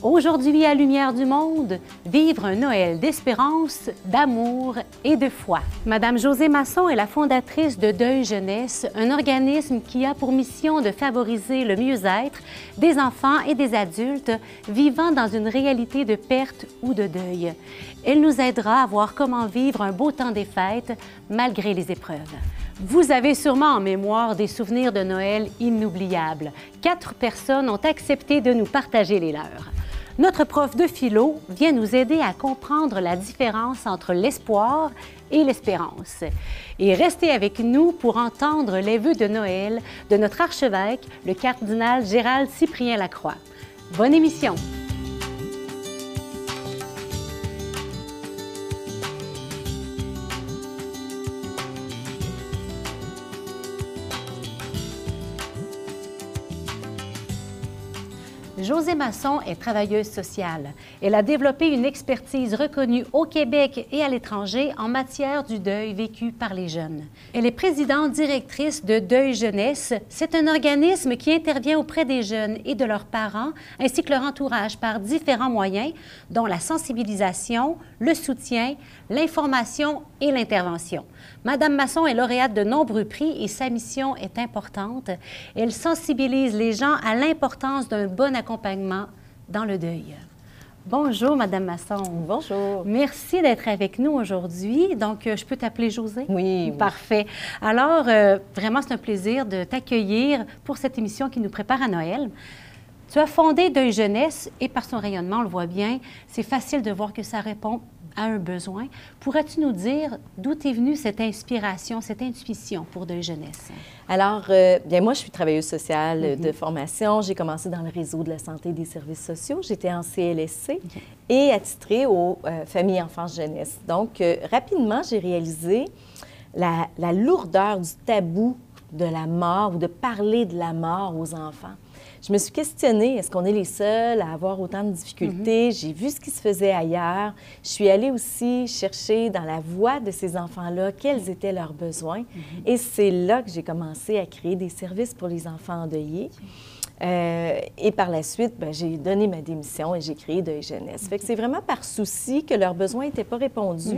Aujourd'hui, à Lumière du Monde, vivre un Noël d'espérance, d'amour et de foi. Madame Josée Masson est la fondatrice de Deuil Jeunesse, un organisme qui a pour mission de favoriser le mieux-être des enfants et des adultes vivant dans une réalité de perte ou de deuil. Elle nous aidera à voir comment vivre un beau temps des fêtes malgré les épreuves. Vous avez sûrement en mémoire des souvenirs de Noël inoubliables. Quatre personnes ont accepté de nous partager les leurs. Notre prof de philo vient nous aider à comprendre la différence entre l'espoir et l'espérance. Et restez avec nous pour entendre les vœux de Noël de notre archevêque, le cardinal Gérald Cyprien Lacroix. Bonne émission! Josée Masson est travailleuse sociale. Elle a développé une expertise reconnue au Québec et à l'étranger en matière du deuil vécu par les jeunes. Elle est présidente directrice de Deuil Jeunesse. C'est un organisme qui intervient auprès des jeunes et de leurs parents, ainsi que leur entourage par différents moyens, dont la sensibilisation, le soutien, l'information et l'intervention. Madame Masson est lauréate de nombreux prix et sa mission est importante. Elle sensibilise les gens à l'importance d'un bon accompagnement dans le deuil. Bonjour, Madame Masson. Bonjour. Merci d'être avec nous aujourd'hui. Donc, euh, je peux t'appeler José? Oui. Parfait. Alors, euh, vraiment, c'est un plaisir de t'accueillir pour cette émission qui nous prépare à Noël. Tu as fondé Deuil Jeunesse et par son rayonnement, on le voit bien, c'est facile de voir que ça répond à un besoin. Pourrais-tu nous dire d'où est venue cette inspiration, cette intuition pour Deuil Jeunesse? Alors, euh, bien, moi, je suis travailleuse sociale euh, de formation. J'ai commencé dans le réseau de la santé et des services sociaux. J'étais en CLSC et attitrée aux euh, familles, enfants, jeunesse. Donc, rapidement, j'ai réalisé la, la lourdeur du tabou de la mort ou de parler de la mort aux enfants je me suis questionnée, est-ce qu'on est les seuls à avoir autant de difficultés? Mm-hmm. J'ai vu ce qui se faisait ailleurs. Je suis allée aussi chercher dans la voix de ces enfants-là quels étaient leurs besoins. Mm-hmm. Et c'est là que j'ai commencé à créer des services pour les enfants endeuillés. Euh, et par la suite, ben, j'ai donné ma démission et j'ai créé de Jeunesse. Fait que c'est vraiment par souci que leurs besoins n'étaient pas répondus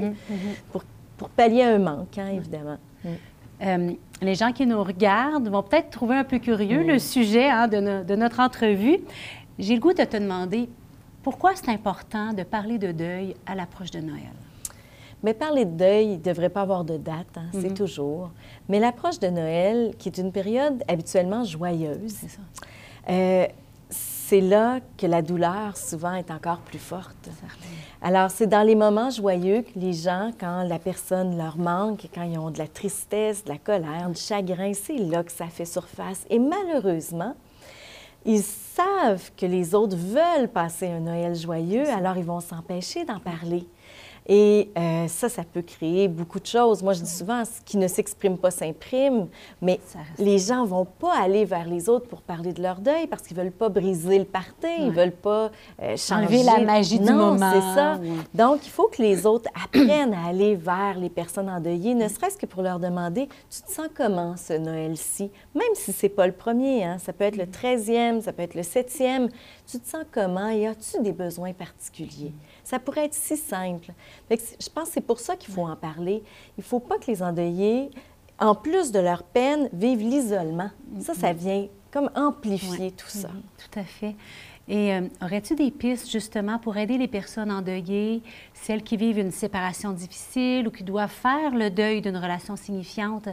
pour, pour, pallier un manque, hein, évidemment. Mm. Euh, les gens qui nous regardent vont peut-être trouver un peu curieux le sujet hein, de, notre entrevue. J'ai le goût de te demander pourquoi c'est important de parler de deuil à l'approche de Noël? Mais parler de deuil, il ne devrait pas avoir de date, hein, c'est mhm. toujours. Mais l'approche de Noël, qui est une période habituellement joyeuse, euh, c'est là que la douleur souvent est encore plus forte. Alors, c'est dans les moments joyeux que les gens, quand la personne leur manque, quand ils ont de la tristesse, de la colère, du chagrin, c'est là que ça fait surface. Et malheureusement, ils savent que les autres veulent passer un Noël joyeux, alors ils vont s'empêcher d'en parler. Et euh, ça, ça peut créer beaucoup de choses. Moi, je dis souvent, ce qui ne s'exprime pas s'imprime, mais les gens ne vont pas aller vers les autres pour parler de leur deuil parce qu'ils ne veulent pas briser le party, ils ne veulent pas euh, changer. la magie du moment. c'est ça. Donc, il faut que les autres apprennent à aller vers les personnes endeuillées, ne serait-ce que pour leur demander, tu te sens comment ce Noël-ci? Même si ce n'est pas le premier, hein? ça peut être le 13e, ça peut être le 7e. Tu te sens comment et as-tu des besoins particuliers? Ça pourrait être si simple. je pense que c'est pour ça qu'il faut en parler. Il ne faut pas que les endeuillés, en plus de leur peine, vivent l'isolement. Ça, ça vient comme amplifier tout ça. Tout à fait. Et euh, aurais-tu des pistes justement pour aider les personnes endeuillées, celles qui vivent une séparation difficile ou qui doivent faire le deuil d'une relation signifiante?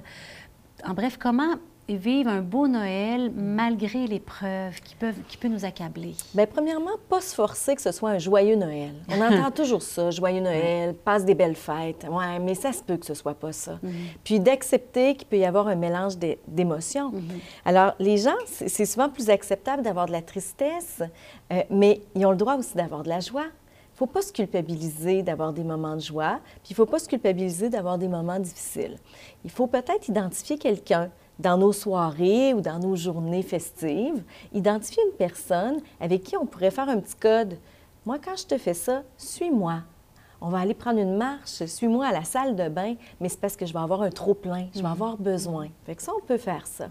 En bref, comment et vivre un beau Noël malgré l'épreuve qui, peuvent, qui peut nous accabler? Bien, premièrement, pas se forcer que ce soit un joyeux Noël. On entend toujours ça, joyeux Noël, passe des belles fêtes. Oui, mais ça se peut que ce soit pas ça. Mhm. Puis d'accepter qu'il peut y avoir un mélange d'émotions. Mhm. Alors, les gens, c'est souvent plus acceptable d'avoir de la tristesse, euh, mais ils ont le droit aussi d'avoir de la joie. Il ne faut pas se culpabiliser d'avoir des moments de joie, puis il ne faut pas se culpabiliser d'avoir des moments difficiles. Il faut peut-être identifier quelqu'un dans nos soirées ou dans nos journées festives, identifier une personne avec qui on pourrait faire un petit code. Moi, quand je te fais ça, suis-moi. On va aller prendre une marche, suis-moi à la salle de bain, mais c'est parce que je vais avoir un trop plein, je vais mhm. avoir besoin. Fait que ça, on peut faire ça.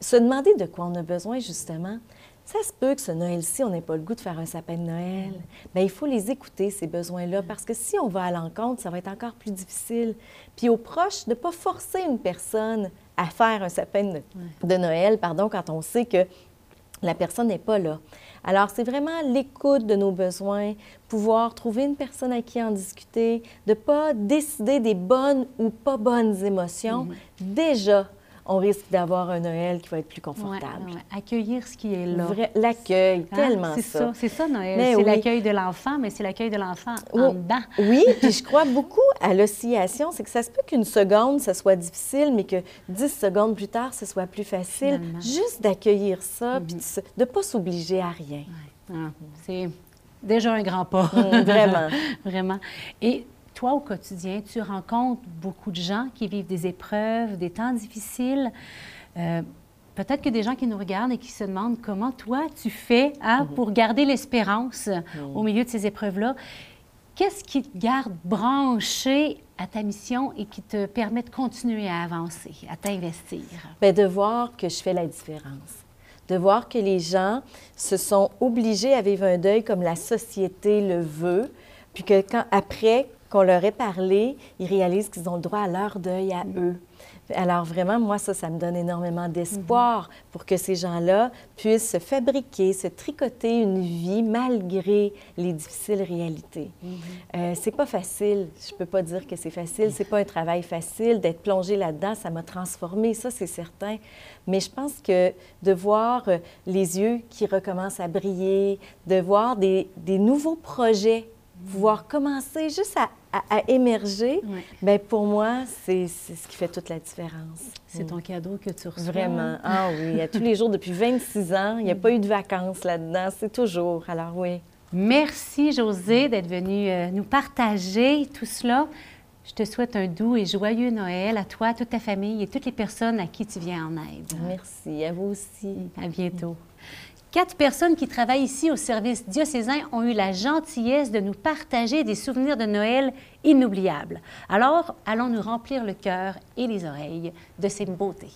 Se demander de quoi on a besoin, justement, ça se peut que ce Noël-ci, on n'ait pas le goût de faire un sapin de Noël. Bien, il faut les écouter, ces besoins-là, parce que si on va à l'encontre, ça va être encore plus difficile. Puis aux proches, de ne pas forcer une personne à faire un sapin de, de Noël, pardon, quand on sait que la personne n'est pas là. Alors, c'est vraiment l'écoute de nos besoins, pouvoir trouver une personne à qui en discuter, de ne pas décider des bonnes ou pas bonnes émotions. Mm-hmm. Déjà, on risque d'avoir un Noël qui va être plus confortable. Accueillir ce qui est là. L'accueil, hein? tellement ça. ça. C'est ça, Noël. C'est l'accueil de l'enfant, mais c'est l'accueil de l'enfant en dedans. Oui, puis je crois beaucoup à l'oscillation. C'est que ça se peut qu'une seconde, ça soit difficile, mais que dix secondes plus tard, ce soit plus facile. Juste d'accueillir ça, puis mm-hmm. de ne pas s'obliger à rien. Ah, c'est déjà un grand pas. Mm, vraiment. vraiment. Et toi, au quotidien, tu rencontres beaucoup de gens qui vivent des épreuves, des temps difficiles. Euh, peut-être que des gens qui nous regardent et qui se demandent comment toi, tu fais hein, mhm. pour garder l'espérance au mhm. milieu de ces épreuves-là. Qu'est-ce qui te garde branché à ta mission et qui te permet de continuer à avancer, à t'investir? Bien, de voir que je fais la différence. De voir que les gens se sont obligés à vivre un deuil comme la société le veut, puis que quand, après, qu'on leur ait parlé, ils réalisent qu'ils ont le droit à leur deuil à eux. Alors vraiment, moi, ça, ça me donne énormément d'espoir mhm. pour que ces gens-là puissent se fabriquer, se tricoter une vie malgré les difficiles réalités. Mhm. euh, c'est pas facile. Je peux pas dire que c'est facile. C'est pas un travail facile d'être plongé là-dedans. Ça m'a transformé, ça, c'est certain. Mais je pense que de voir euh, les yeux qui recommencent à briller, de voir des, des nouveaux projets pouvoir commencer juste à, émerger, bien, pour moi, c'est ce qui fait toute la différence. C'est ton cadeau que tu reçois. Vraiment. Ah oui, à tous les jours depuis 26 ans, il n'y a pas eu de vacances là-dedans, c'est toujours. Alors oui. Merci, José, d'être venue euh, nous partager tout cela. Je te souhaite un doux et joyeux Noël à toi, à toute ta famille et toutes les personnes à qui tu viens en aide. Merci, à vous aussi. À bientôt. Quatre personnes qui travaillent ici au service diocésain ont eu la gentillesse de nous partager des souvenirs de Noël inoubliables. Alors, allons nous remplir le cœur et les oreilles de ces beautés.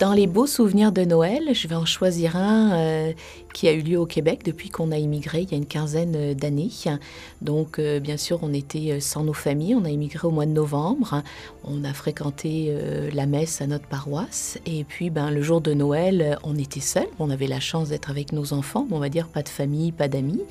Dans les beaux souvenirs de Noël, je vais en choisir un euh, qui a eu lieu au Québec depuis qu'on a immigré il y a une quinzaine d'années. Donc, euh, bien sûr, on était sans nos familles. On a immigré au mois de novembre. On a fréquenté euh, la messe à notre paroisse. Et puis, ben, le jour de Noël, on était seuls. On avait la chance d'être avec nos enfants. On va dire pas de famille, pas d'amis.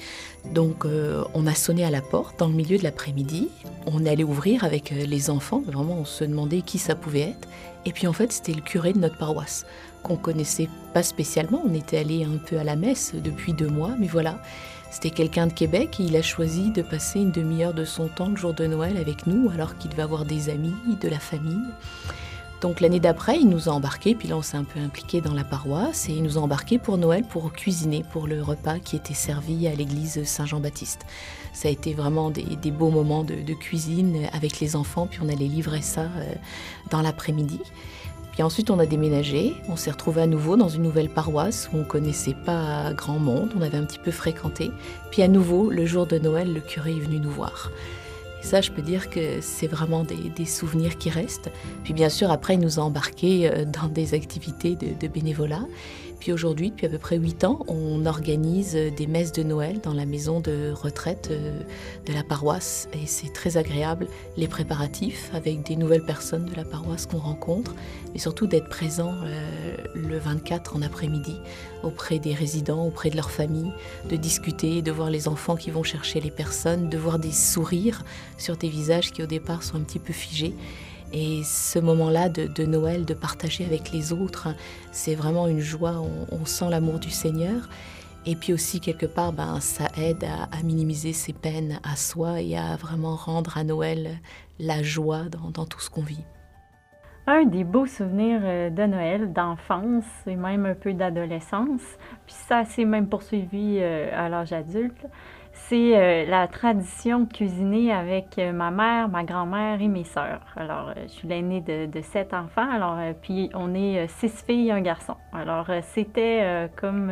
Donc, on a sonné à la porte dans le milieu de l'après-midi. On allait ouvrir avec les enfants. Vraiment, on se demandait qui ça pouvait être. Et puis en fait, c'était le curé de notre paroisse, qu'on connaissait pas spécialement. On était allé un peu à la messe depuis deux mois, mais voilà. C'était quelqu'un de Québec et il a choisi de passer une demi-heure de son temps le jour de Noël avec nous, alors qu'il devait avoir des amis, de la famille. Donc l'année d'après, il nous a embarqués, puis là on s'est un peu impliqué dans la paroisse, et il nous a embarqués pour Noël pour cuisiner pour le repas qui était servi à l'église Saint-Jean-Baptiste. Ça a été vraiment des, beaux moments de, cuisine avec les enfants, puis on allait livrer ça euh, dans l'après-midi. Puis ensuite, on a déménagé. On s'est retrouvé à nouveau dans une nouvelle paroisse où on connaissait pas grand monde. On avait un petit peu fréquenté. Puis à nouveau, le jour de Noël, le curé est venu nous voir. Ça, je peux dire que c'est vraiment des, souvenirs qui restent. Puis bien sûr, après, il nous a embarqués euh, dans des activités de bénévolat. Puis aujourd'hui, depuis à peu près 8 ans, on organise des messes de Noël dans la maison de retraite euh, de la paroisse. Et c'est très agréable, les préparatifs avec des nouvelles personnes de la paroisse qu'on rencontre, mais surtout d'être présent euh, le 24 en après-midi auprès des résidents, auprès de leurs familles, de discuter, de voir les enfants qui vont chercher les personnes, de voir des sourires sur des visages qui au départ sont un petit peu figés. Et ce moment-là de, Noël, de partager avec les autres, c'est vraiment une joie, on, sent l'amour du Seigneur. Et puis aussi, quelque part, ben, ça aide à, minimiser ses peines à soi et à vraiment rendre à Noël la joie dans, tout ce qu'on vit. Un des beaux souvenirs euh, de Noël, d'enfance et même un peu d'adolescence, puis ça s'est même poursuivi euh, à l'âge adulte, c'est euh, la tradition de cuisiner avec euh, ma mère, ma grand-mère et mes sœurs. Alors, euh, je suis l'aînée de, sept enfants, alors, puis on est six filles et un garçon. Alors, c'était comme,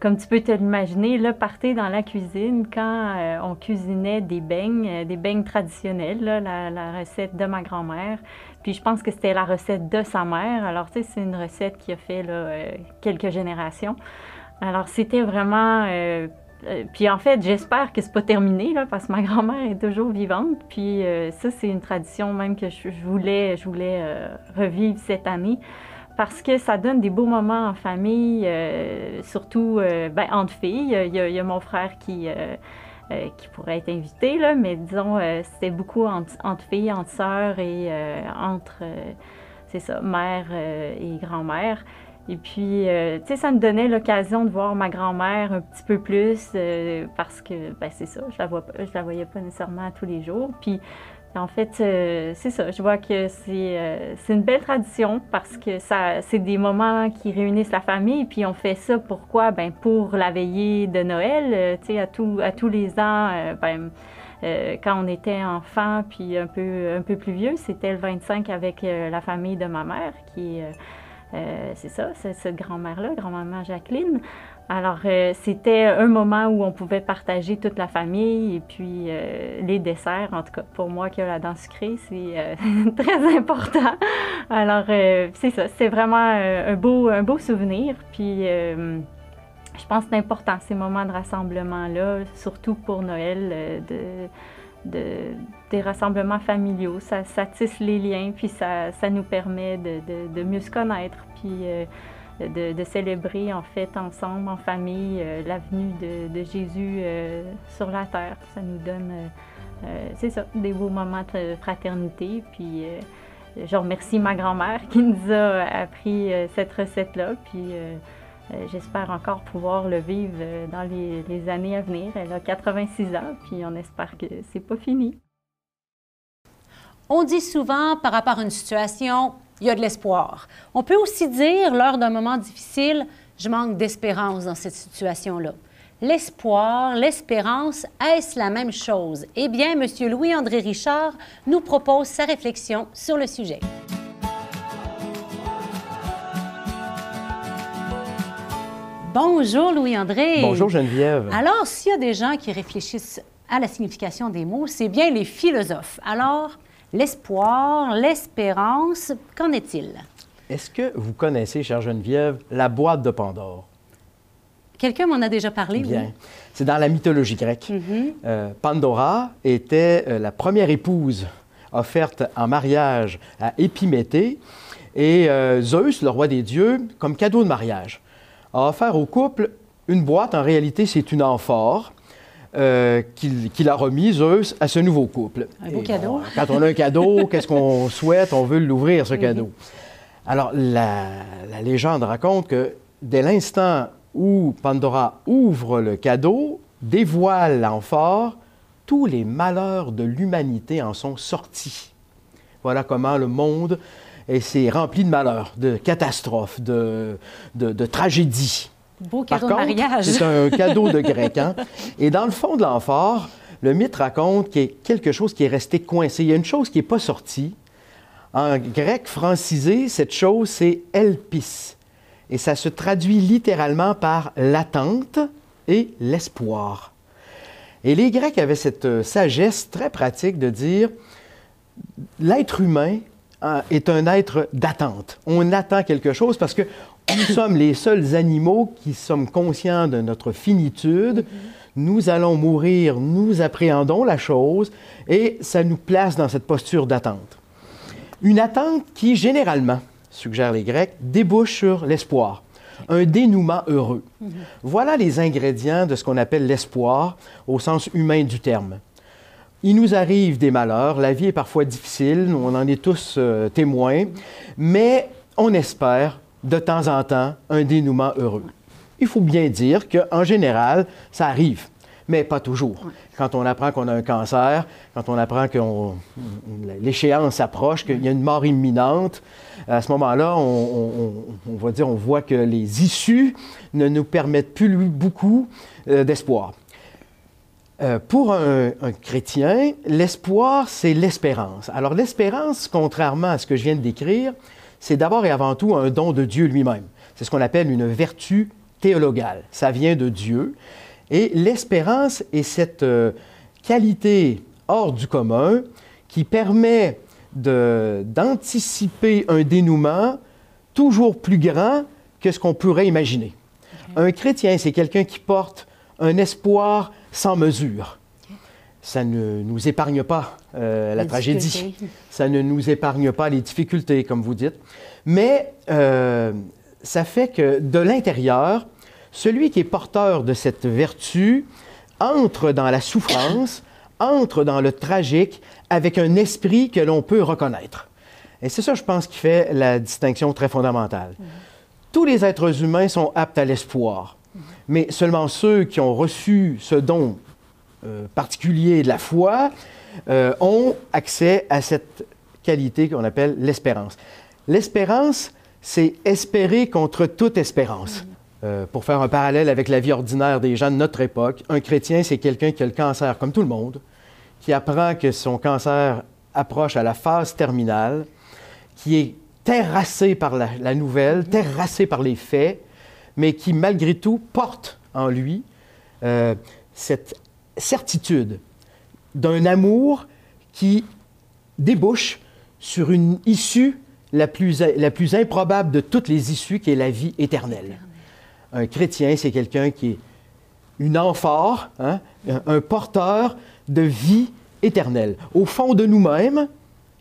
comme tu peux te l'imaginer, le party dans la cuisine quand on cuisinait des beignes, des beignes traditionnels, la, recette de ma grand-mère. Puis je pense que c'était la recette de sa mère. Alors, tu sais, c'est une recette qui a fait là, quelques générations. Alors, c'était vraiment. Euh, euh, puis en fait, j'espère que c'est pas terminé, là, parce que ma grand-mère est toujours vivante. Puis ça, c'est une tradition même que je, voulais, je voulais revivre cette année parce que ça donne des beaux moments en famille, surtout ben, entre filles. Il y, a, mon frère qui, euh, qui pourrait être invité, là, mais disons, euh, c'était beaucoup entre, filles, entre sœurs et euh, entre, c'est ça, mère et grand-mère. Et puis, tu sais, ça me donnait l'occasion de voir ma grand-mère un petit peu plus parce que, ben, c'est ça, je la, vois, je la voyais pas nécessairement tous les jours. Puis, en fait, euh, c'est ça. Je vois que euh, c'est une belle tradition parce que ça, c'est des moments qui réunissent la famille. Puis on fait ça pourquoi? Ben pour la veillée de Noël. Euh, tu sais, à, à tous les ans, ben, quand on était enfant puis un peu, un peu plus vieux, c'était le 25 avec la famille de ma mère qui c'est ça, c'est cette grand-mère-là, grand-maman Jacqueline. Alors, euh, c'était un moment où on pouvait partager toute la famille et puis euh, les desserts. En tout cas, pour moi qui a la dent sucrée, c'est euh, très important. Alors, c'est ça, c'est vraiment un, beau, un beau souvenir. Puis, je pense que c'est important, ces moments de rassemblement-là, surtout pour Noël, des rassemblements familiaux. Ça, tisse les liens, puis ça, nous permet de, mieux se connaître. Puis, de, célébrer en fait ensemble, en famille, euh, la venue de, Jésus euh, sur la terre. Ça nous donne, euh, c'est ça, des beaux moments de fraternité. Puis je remercie ma grand-mère qui nous a appris cette recette-là. Puis j'espère encore pouvoir le vivre dans les, les années à venir. Elle a 86 ans, puis on espère que c'est pas fini. On dit souvent par rapport à une situation, il y a de l'espoir. On peut aussi dire, lors d'un moment difficile, je manque d'espérance dans cette situation-là. L'espoir, l'espérance, est-ce la même chose? Eh bien, M. Louis-André Richard nous propose sa réflexion sur le sujet. Bonjour Louis-André. Bonjour Geneviève. Alors, s'il y a des gens qui réfléchissent à la signification des mots, c'est bien les philosophes. Alors, l'espoir, l'espérance. Qu'en est-il? Est-ce que vous connaissez, chère Geneviève, la boîte de Pandore? Quelqu'un m'en a déjà parlé, Bien. C'est dans la mythologie grecque. Mm-hmm. Euh, Pandora était euh, la première épouse offerte en mariage à Épiméthée et euh, Zeus, le roi des dieux, comme cadeau de mariage, a offert au couple une boîte. En réalité, c'est une amphore euh, qu'il a remis, Zeus, à ce nouveau couple. Un beau cadeau. quand on a un cadeau, qu'est-ce qu'on souhaite? On veut l'ouvrir, ce cadeau. Alors, la, légende raconte que dès l'instant où Pandora ouvre le cadeau, dévoile l'amphore, tous les malheurs de l'humanité en sont sortis. Voilà comment le monde s'est rempli de malheurs, de catastrophes, de, de, de tragédies. Beau cadeau de mariage. C'est un cadeau de grec. Hein? Et dans le fond de l'amphore, le mythe raconte qu'il y a quelque chose qui est resté coincé. Il y a une chose qui n'est pas sortie. En grec francisé, cette chose, c'est elpis. Et ça se traduit littéralement par l'attente et l'espoir. Et les Grecs avaient cette euh, sagesse très pratique de dire l'être humain euh, est un être d'attente. On attend quelque chose parce que nous sommes les seuls animaux qui sommes conscients de notre finitude. Nous allons mourir, nous appréhendons la chose et ça nous place dans cette posture d'attente. Une attente qui, généralement, suggèrent les Grecs, débouche sur l'espoir, un dénouement heureux. Voilà les ingrédients de ce qu'on appelle l'espoir au sens humain du terme. Il nous arrive des malheurs, la vie est parfois difficile, on en est tous euh, témoins, mais on espère de temps en temps un dénouement heureux. Il faut bien dire qu'en général, ça arrive, mais pas toujours. Quand on apprend qu'on a un cancer, quand on apprend que l'échéance approche, qu'il y a une mort imminente, à ce moment-là, on, dire, on voit que les issues ne nous permettent plus beaucoup euh, d'espoir. Euh, pour un, un, chrétien, l'espoir, c'est l'espérance. Alors l'espérance, contrairement à ce que je viens de décrire, c'est d'abord et avant tout un don de Dieu lui-même. C'est ce qu'on appelle une vertu théologale. Ça vient de Dieu. Et l'espérance est cette euh, qualité hors du commun qui permet d'anticiper un dénouement toujours plus grand que ce qu'on pourrait imaginer. Un chrétien, c'est quelqu'un qui porte un espoir sans mesure. Ça ne nous épargne pas euh, la tragédie. Ça ne nous épargne pas les difficultés, comme vous dites. Mais euh, ça fait que de l'intérieur, celui qui est porteur de cette vertu entre dans la souffrance, entre dans le tragique avec un esprit que l'on peut reconnaître. Et c'est ça, je pense, qui fait la distinction très fondamentale. Tous les êtres humains sont aptes à l'espoir, mais seulement ceux qui ont reçu ce don euh, particulier de la foi euh, ont accès à cette qualité qu'on appelle l'espérance. L'espérance, c'est espérer contre toute espérance. Euh, pour faire un parallèle avec la vie ordinaire des gens de notre époque, un chrétien, c'est quelqu'un qui a le cancer comme tout le monde, qui apprend que son cancer approche à la phase terminale, qui est terrassé par la, nouvelle, terrassé par les faits, mais qui malgré tout porte en lui euh, cette certitude d'un amour qui débouche sur une issue la plus, la plus improbable de toutes les issues, qui est la vie éternelle. Un chrétien, c'est quelqu'un qui est une amphore, hein, un porteur de vie éternelle. Au fond de nous-mêmes,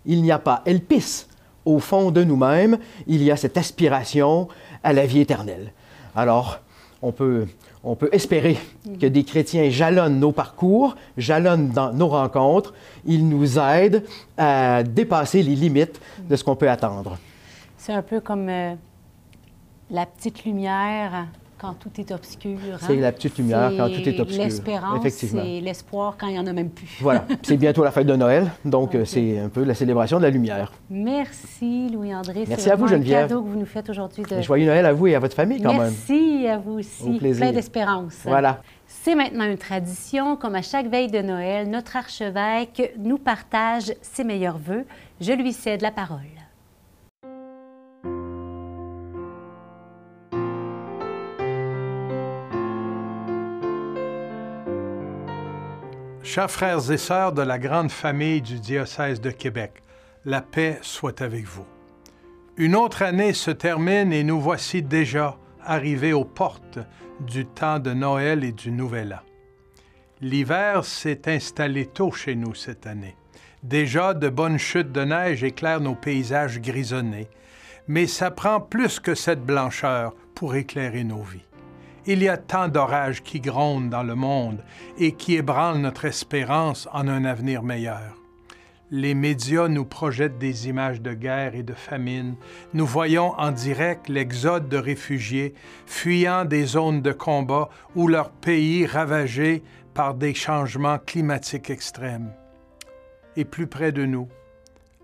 il n'y a pas elpis. Au fond de nous-mêmes, il y a cette aspiration à la vie éternelle. Alors, on peut, espérer que des chrétiens jalonnent nos parcours, jalonnent nos rencontres. Ils nous aident à dépasser les limites de ce qu'on peut attendre. C'est un peu comme euh, la petite lumière quand tout est obscur. C'est hein. la petite lumière quand tout est obscur. L'espérance, c'est l'espoir quand il n'y en a même plus. voilà. C'est bientôt la fête de Noël, donc euh, c'est un peu la célébration de la lumière. Merci, Louis-André. Merci à vous, Geneviève. un cadeau que vous nous faites aujourd'hui. De... Joyeux Noël à vous et à votre famille, quand même. Merci à vous aussi. Au plaisir. Plein d'espérance. Voilà. C'est maintenant une tradition, comme à chaque veille de Noël, notre archevêque nous partage ses meilleurs vœux. Je lui cède la parole. Chers frères et sœurs de la grande famille du diocèse de Québec, la paix soit avec vous. Une autre année se termine et nous voici déjà arrivés aux portes du temps de Noël et du Nouvel An. L'hiver s'est installé tôt chez nous cette année. Déjà, de bonnes chutes de neige éclairent nos paysages grisonnés, mais ça prend plus que cette blancheur pour éclairer nos vies. Il y a tant d'orages qui grondent dans le monde et qui ébranlent notre espérance en un avenir meilleur. Les médias nous projettent des images de guerre et de famine. Nous voyons en direct l'exode de réfugiés fuyant des zones de combat ou leur pays ravagé par des changements climatiques extrêmes. Et plus près de nous,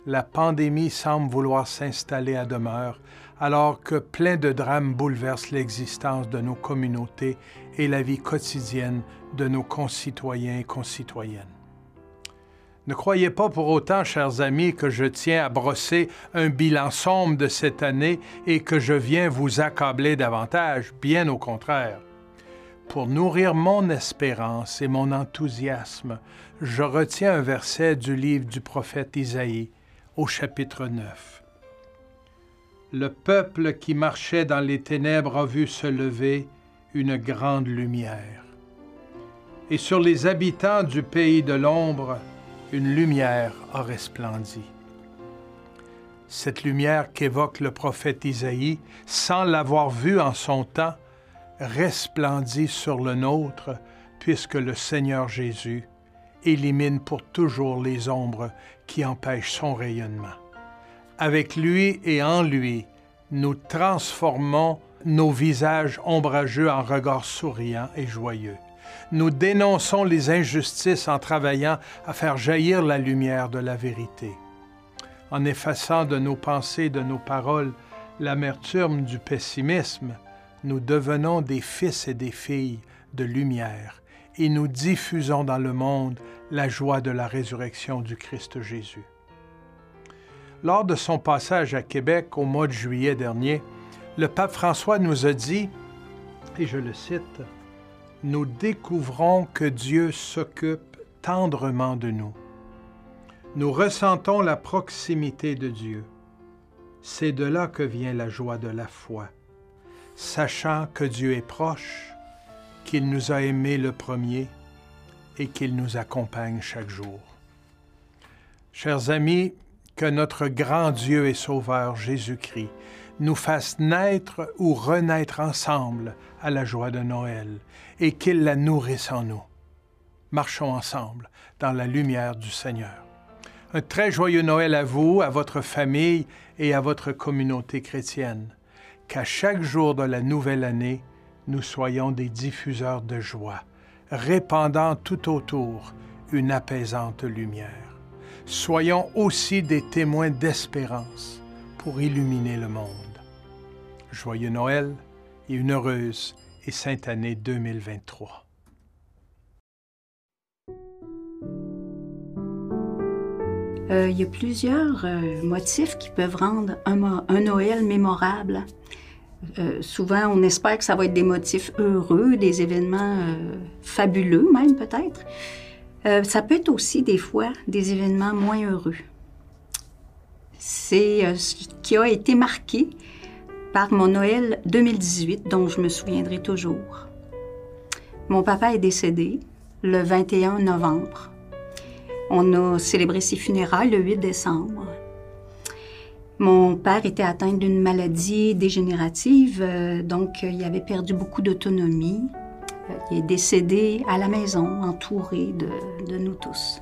la pandémie semble vouloir s'installer à demeure alors que plein de drames bouleversent l'existence de nos communautés et la vie quotidienne de nos concitoyens et concitoyennes. Ne croyez pas pour autant, chers amis, que je tiens à brosser un bilan sombre de cette année et que je viens vous accabler davantage, bien au contraire. Pour nourrir mon espérance et mon enthousiasme, je retiens un verset du livre du prophète Isaïe au chapitre 9 le peuple qui marchait dans les ténèbres a vu se lever une grande lumière. Et sur les habitants du pays de l'ombre, une lumière a resplendi. Cette lumière qu'évoque le prophète Isaïe, sans l'avoir vue en son temps, resplendit sur le nôtre, puisque le Seigneur Jésus élimine pour toujours les ombres qui empêchent son rayonnement. Avec lui et en lui, nous transformons nos visages ombrageux en regards souriants et joyeux. Nous dénonçons les injustices en travaillant à faire jaillir la lumière de la vérité. En effaçant de nos pensées, de nos paroles, l'amertume du pessimisme, nous devenons des fils et des filles de lumière et nous diffusons dans le monde la joie de la résurrection du Christ Jésus. Lors de son passage à Québec au mois de juillet dernier, le pape François nous a dit, et je le cite, Nous découvrons que Dieu s'occupe tendrement de nous. nous ressentons la proximité de Dieu. C'est de là que vient la joie de la foi, sachant que Dieu est proche, qu'il nous a aimés le premier et qu'il nous accompagne chaque jour. Chers amis, que notre grand Dieu et Sauveur Jésus-Christ nous fasse naître ou renaître ensemble à la joie de Noël et qu'il la nourrisse en nous. Marchons ensemble dans la lumière du Seigneur. Un très joyeux Noël à vous, à votre famille et à votre communauté chrétienne. Qu'à chaque jour de la nouvelle année, nous soyons des diffuseurs de joie, répandant tout autour une apaisante lumière. Soyons aussi des témoins d'espérance pour illuminer le monde. Joyeux Noël et une heureuse et sainte année 2023. Euh, il y a plusieurs euh, motifs qui peuvent rendre un, Noël mémorable. Euh, souvent, on espère que ça va être des motifs heureux, des événements fabuleux même peut-être. Ça peut être aussi des fois des événements moins heureux. C'est ce qui a été marqué par mon Noël 2018, dont je me souviendrai toujours. Mon papa est décédé le 21 novembre on a célébré ses funérailles le 8 décembre. Mon père était atteint d'une maladie dégénérative, euh, donc euh, il avait perdu beaucoup d'autonomie. Euh, il est décédé à la maison, entouré de, nous tous.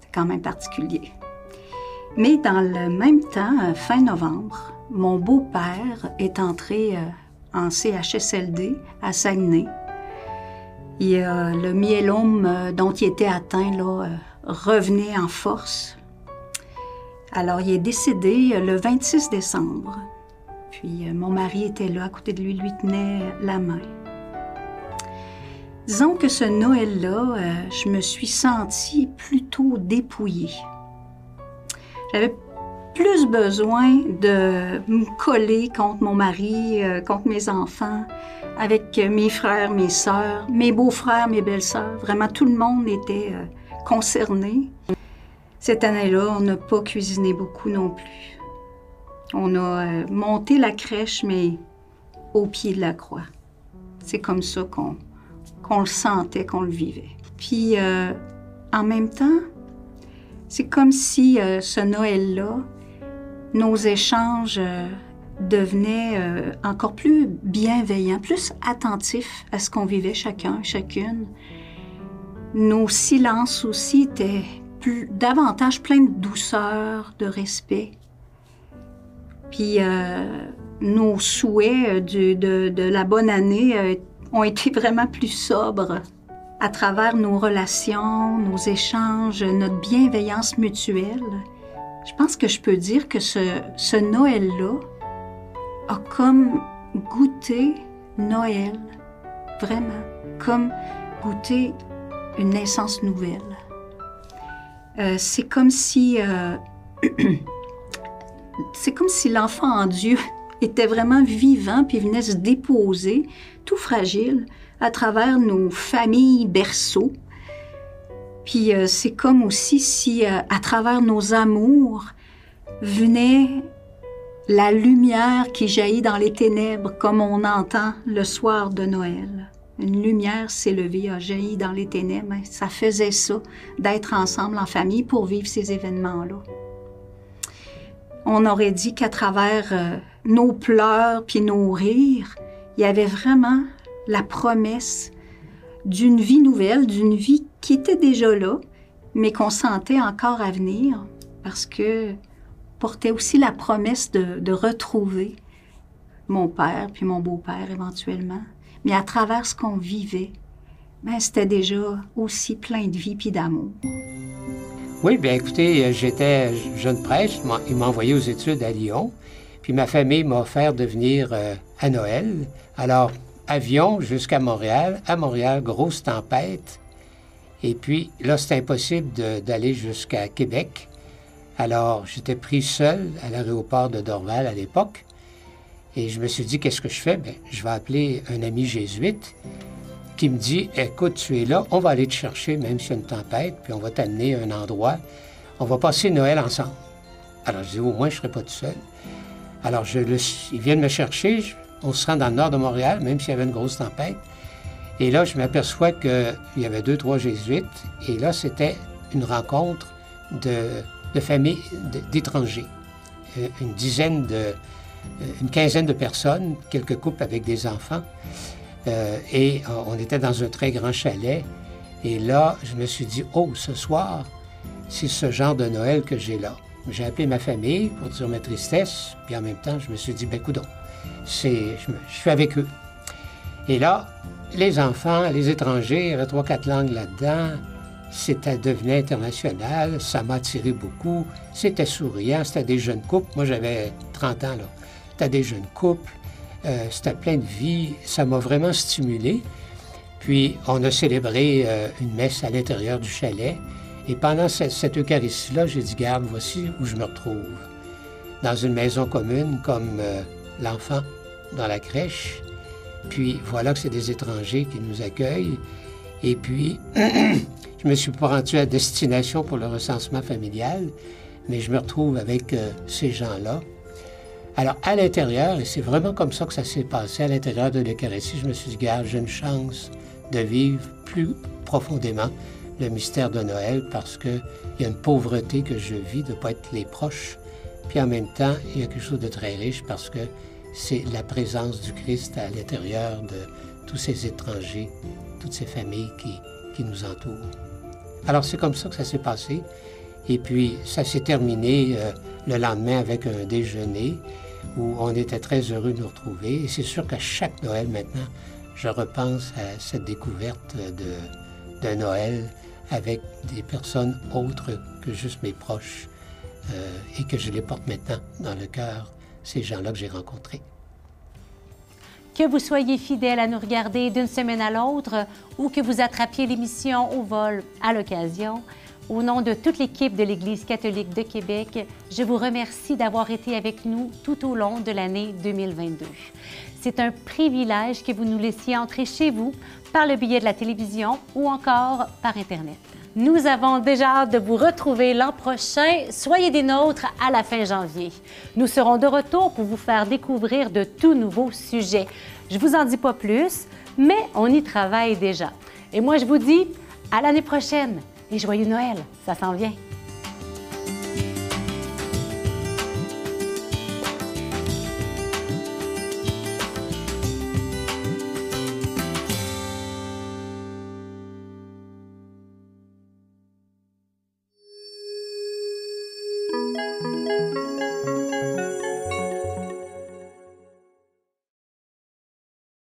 C'est quand même particulier. Mais dans le même temps, fin novembre, mon beau-père est entré en CHSLD à Saguenay. Et le myélome dont il était atteint là, revenait en force. Alors, il est décédé euh, le 26 décembre. Puis, euh, mon mari était là, à côté de lui, lui tenait la main. Disons que ce Noël-là, euh, je me suis sentie plutôt dépouillée. J'avais plus besoin de me coller contre mon mari, contre mes enfants, avec mes frères, mes sœurs, mes beaux-frères, mes belles-sœurs. Vraiment, tout le monde était concernés. Cette année-là, on n'a pas cuisiné beaucoup non plus. On a euh, monté la crèche, mais au pied de la croix. C'est comme ça qu'on le sentait, qu'on le vivait. Puis, euh, en même temps, c'est comme si euh, ce Noël-là, nos échanges devenaient encore plus bienveillants, plus attentifs à ce qu'on vivait chacun, chacune. Nos silences aussi étaient plus, davantage pleins de douceur, de respect. Puis euh, nos souhaits de, de, la bonne année euh, ont été vraiment plus sobres à travers nos relations, nos échanges, notre bienveillance mutuelle. Je pense que je peux dire que ce, Noël-là a comme goûté Noël, vraiment, comme goûter une naissance nouvelle. Euh, c'est comme si euh, c'est comme si l'enfant en Dieu était vraiment vivant puis venait se déposer, tout fragile, à travers nos familles berceaux. Puis euh, c'est comme aussi si à travers nos amours venait la lumière qui jaillit dans les ténèbres comme on entend le soir de Noël. Une lumière s'est levée, a jailli dans les ténèbres. Ça faisait ça, d'être ensemble en famille pour vivre ces événements-là. On aurait dit qu'à travers euh, nos pleurs puis nos rires, il y avait vraiment la promesse d'une vie nouvelle, d'une vie qui était déjà là, mais qu'on sentait encore à venir, parce que portait aussi la promesse de, retrouver mon père puis mon beau-père éventuellement mais à travers ce qu'on vivait, ben, c'était déjà aussi plein de vie puis d'amour. Oui, bien écoutez, euh, j'étais jeune prêtre, il m'a envoyé aux études à Lyon, puis ma famille m'a offert de venir euh, à Noël. Alors, avion jusqu'à Montréal. À Montréal, grosse tempête. Et puis là, c'était impossible d'aller jusqu'à Québec. Alors, j'étais pris seul à l'aéroport de Dorval à l'époque. Et je me suis dit, qu'est-ce que je fais? Bien, je vais appeler un ami jésuite qui me dit, écoute, tu es là, on va aller te chercher, même s'il y a une tempête, puis on va t'amener à un endroit on va passer Noël ensemble. Alors, je dis, au moins, je ne serai pas tout seul. Alors, je le, ils viennent me chercher. Se rend dans le nord de Montréal, même s'il y avait une grosse tempête. Et là, je m'aperçois qu'il y avait deux, trois jésuites. Et là, c'était une rencontre de, familles d'étrangers. Euh, une dizaine de, euh, une quinzaine de personnes, quelques couples avec des enfants. Euh, et on était dans un très grand chalet. Et là, je me suis dit, oh, ce soir, c'est ce genre de Noël que j'ai là. J'ai appelé ma famille pour dire ma tristesse, puis en même temps, je me suis dit, ben coudons, c'est, je, suis avec eux. Et là, les enfants, les étrangers, il y avait trois, quatre langues là-dedans. C'était devenu international, ça m'a attiré beaucoup. C'était souriant, c'était des jeunes couples. Moi, j'avais 30 ans, là. C'était des jeunes couples, euh, c'était plein de vie. Ça m'a vraiment stimulé. Puis, on a célébré euh, une messe à l'intérieur du chalet. Et pendant cette, Eucharistie-là, j'ai dit, garde, voici où je me retrouve. Dans une maison commune comme euh, l'enfant dans la crèche. Puis voilà que c'est des étrangers qui nous accueillent. Et puis, je me suis pas rendu à destination pour le recensement familial, mais je me retrouve avec euh, ces gens-là. Alors, à l'intérieur, et c'est vraiment comme ça que ça s'est passé, à l'intérieur de l'Eucharistie, je me suis dit, gars, j'ai une chance de vivre plus profondément le mystère de Noël parce qu'il y a une pauvreté que je vis de ne pas être les proches. Puis en même temps, il y a quelque chose de très riche parce que c'est la présence du Christ à l'intérieur de tous ces étrangers, toutes ces familles qui, qui nous entourent. Alors c'est comme ça que ça s'est passé. Et puis ça s'est terminé euh, le lendemain avec un déjeuner où on était très heureux de nous retrouver. Et c'est sûr qu'à chaque Noël maintenant, je repense à cette découverte de, de Noël avec des personnes autres que juste mes proches euh, et que je les porte maintenant dans le cœur, ces gens-là que j'ai rencontrés. Que vous soyez fidèle à nous regarder d'une semaine à l'autre ou que vous attrapiez l'émission au vol à l'occasion, au nom de toute l'équipe de l'Église catholique de Québec, je vous remercie d'avoir été avec nous tout au long de l'année 2022. C'est un privilège que vous nous laissiez entrer chez vous par le biais de la télévision ou encore par Internet. Nous avons déjà hâte de vous retrouver l'an prochain. Soyez des nôtres à la fin janvier. Nous serons de retour pour vous faire découvrir de tout nouveaux sujets. Je vous en dis pas plus, mais on y travaille déjà. Et moi, je vous dis à l'année prochaine et joyeux Noël, ça s'en vient.